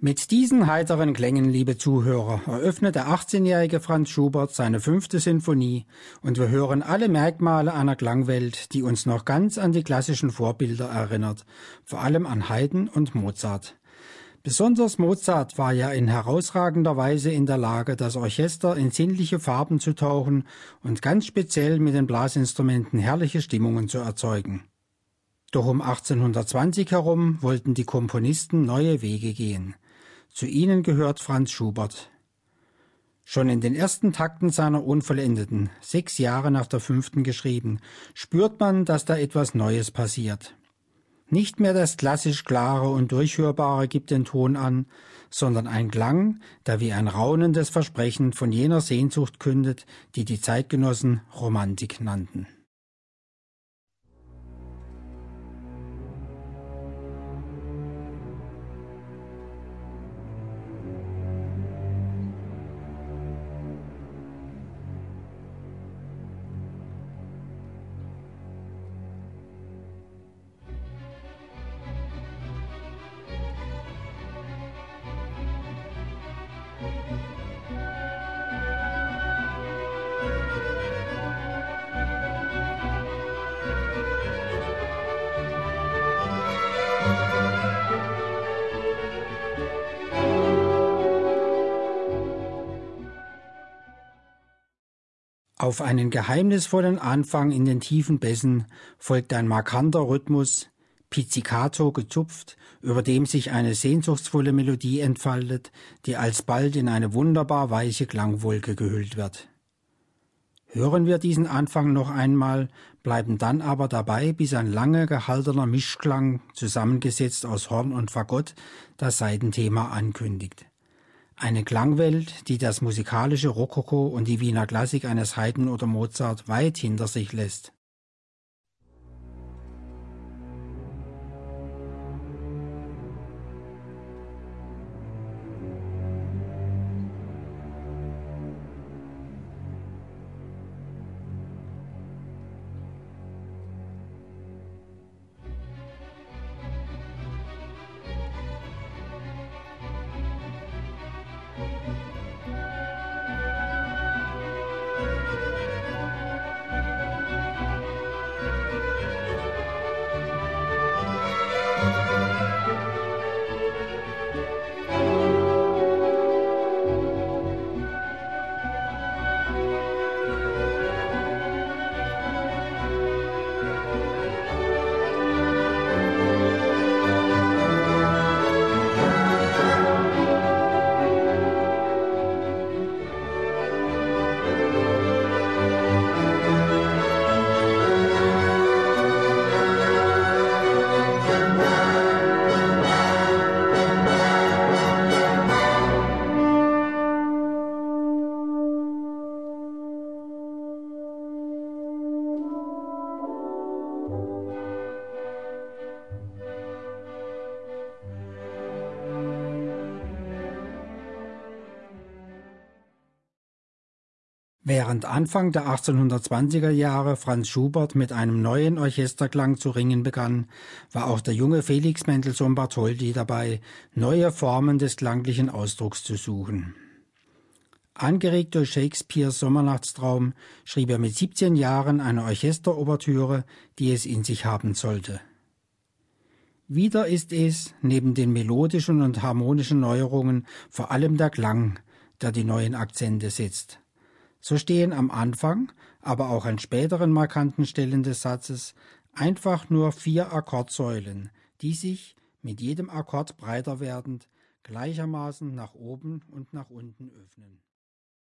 Mit diesen heiteren Klängen, liebe Zuhörer, eröffnet der 18-jährige Franz Schubert seine fünfte Sinfonie und wir hören alle Merkmale einer Klangwelt, die uns noch ganz an die klassischen Vorbilder erinnert, vor allem an Haydn und Mozart. Besonders Mozart war ja in herausragender Weise in der Lage, das Orchester in sinnliche Farben zu tauchen und ganz speziell mit den Blasinstrumenten herrliche Stimmungen zu erzeugen. Doch um 1820 herum wollten die Komponisten neue Wege gehen. Zu ihnen gehört Franz Schubert. Schon in den ersten Takten seiner Unvollendeten, sechs Jahre nach der fünften geschrieben, spürt man, dass da etwas Neues passiert. Nicht mehr das klassisch Klare und Durchhörbare gibt den Ton an, sondern ein Klang, der wie ein raunendes Versprechen von jener Sehnsucht kündet, die die Zeitgenossen Romantik nannten. Auf einen geheimnisvollen Anfang in den tiefen Bässen folgt ein markanter Rhythmus, pizzicato gezupft, über dem sich eine sehnsuchtsvolle Melodie entfaltet, die alsbald in eine wunderbar weiche Klangwolke gehüllt wird. Hören wir diesen Anfang noch einmal, bleiben dann aber dabei, bis ein lange gehaltener Mischklang, zusammengesetzt aus Horn und Fagott, das Seitenthema ankündigt. Eine Klangwelt, die das musikalische Rokoko und die Wiener Klassik eines Haydn oder Mozart weit hinter sich lässt. Während Anfang der 1820er Jahre Franz Schubert mit einem neuen Orchesterklang zu ringen begann, war auch der junge Felix Mendelssohn Bartholdy dabei, neue Formen des klanglichen Ausdrucks zu suchen. Angeregt durch Shakespeares Sommernachtstraum schrieb er mit 17 Jahren eine Orchesterobertüre, die es in sich haben sollte. Wieder ist es, neben den melodischen und harmonischen Neuerungen, vor allem der Klang, der die neuen Akzente setzt. So stehen am Anfang, aber auch an späteren markanten Stellen des Satzes einfach nur vier Akkordsäulen, die sich, mit jedem Akkord breiter werdend, gleichermaßen nach oben und nach unten öffnen